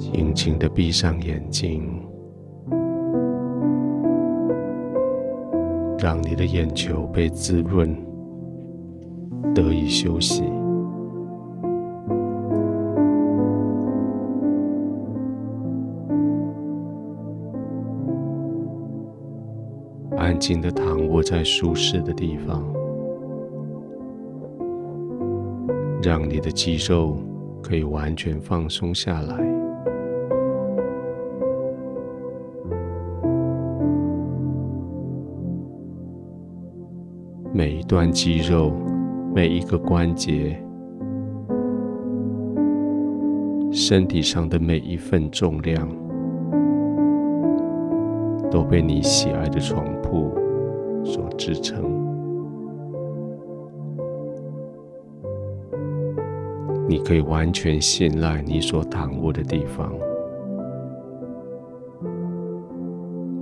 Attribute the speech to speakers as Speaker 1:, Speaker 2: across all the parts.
Speaker 1: 轻轻的闭上眼睛，让你的眼球被滋润，得以休息。安静的躺卧在舒适的地方，让你的肌肉可以完全放松下来。段肌肉，每一个关节，身体上的每一份重量。都被你喜爱的床铺所支撑。你可以完全信赖你所躺卧的地方。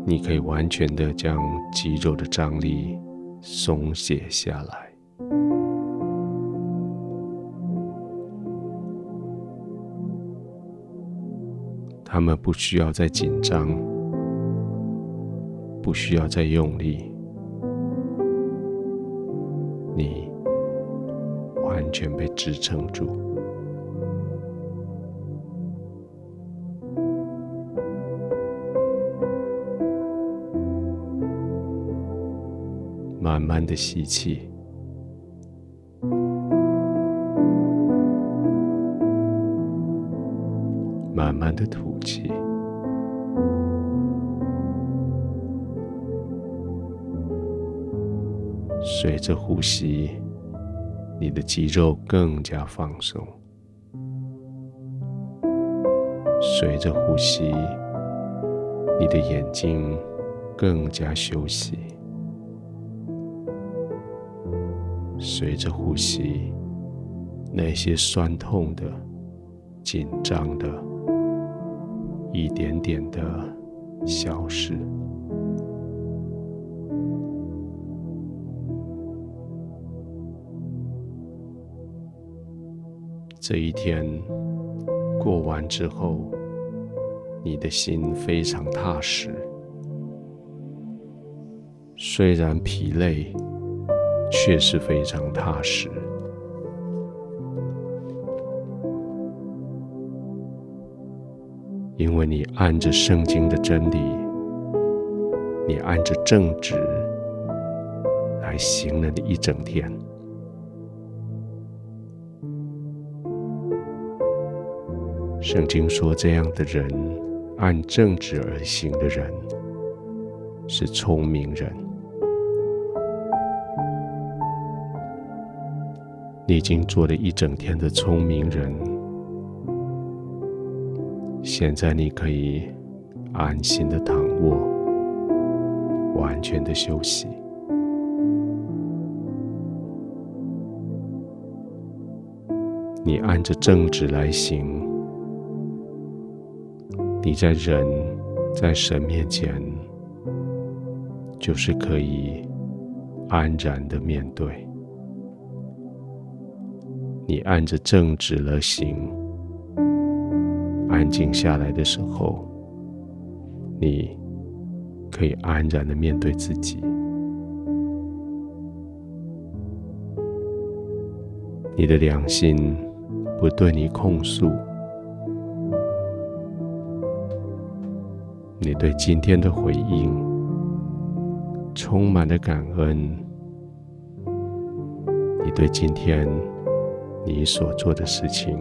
Speaker 1: 你可以完全的将肌肉的张力松懈下来。他们不需要再紧张。不需要再用力，你完全被支撑住，慢慢的吸气，慢慢的吐气。随着呼吸，你的肌肉更加放松；随着呼吸，你的眼睛更加休息；随着呼吸，那些酸痛的、紧张的，一点点的消失。这一天过完之后，你的心非常踏实。虽然疲累，却是非常踏实。因为你按着圣经的真理，你按着正直来行了你一整天。圣经说：“这样的人，按正直而行的人，是聪明人。你已经做了一整天的聪明人，现在你可以安心的躺卧，完全的休息。你按着正直来行。”你在人，在神面前，就是可以安然的面对。你按着正直而行，安静下来的时候，你可以安然的面对自己。你的良心不对你控诉。你对今天的回应充满了感恩，你对今天你所做的事情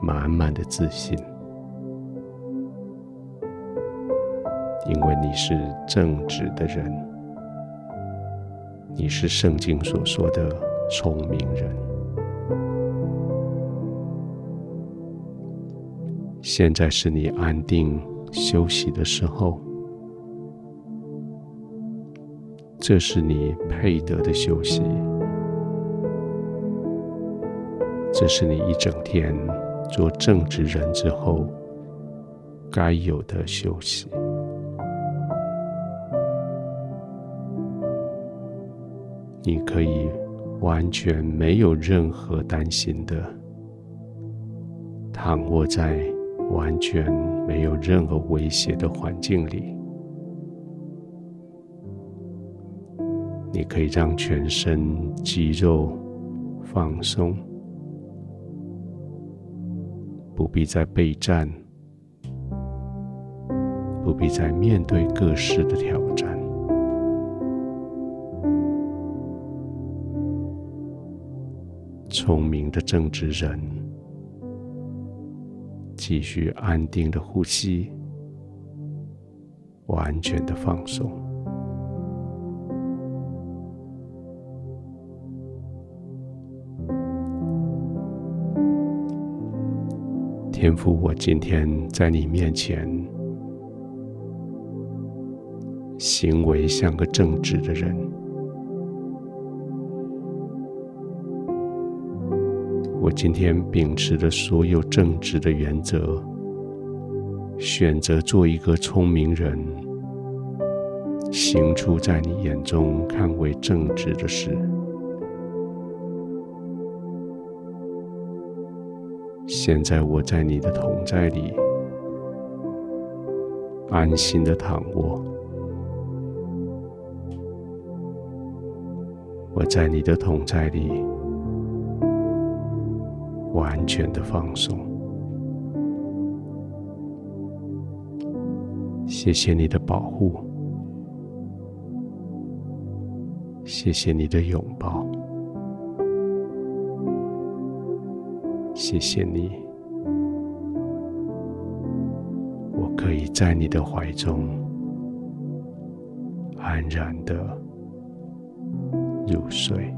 Speaker 1: 满满的自信，因为你是正直的人，你是圣经所说的聪明人。现在是你安定。休息的时候，这是你配得的休息，这是你一整天做正直人之后该有的休息。你可以完全没有任何担心的躺卧在完全没有任何威胁的环境里，你可以让全身肌肉放松，不必再备战，不必再面对各式的挑战。聪明的正直人，继续安定的呼吸，完全的放松。天父，我今天在你面前，行为像个正直的人。我今天秉持着所有正直的原则，选择做一个聪明人，行出在你眼中看为正直的事。现在我在你的同在里，安心的躺卧。我在你的同在里。完全的放松，谢谢你的保护，谢谢你的拥抱，谢谢你，我可以在你的怀中安然的入睡。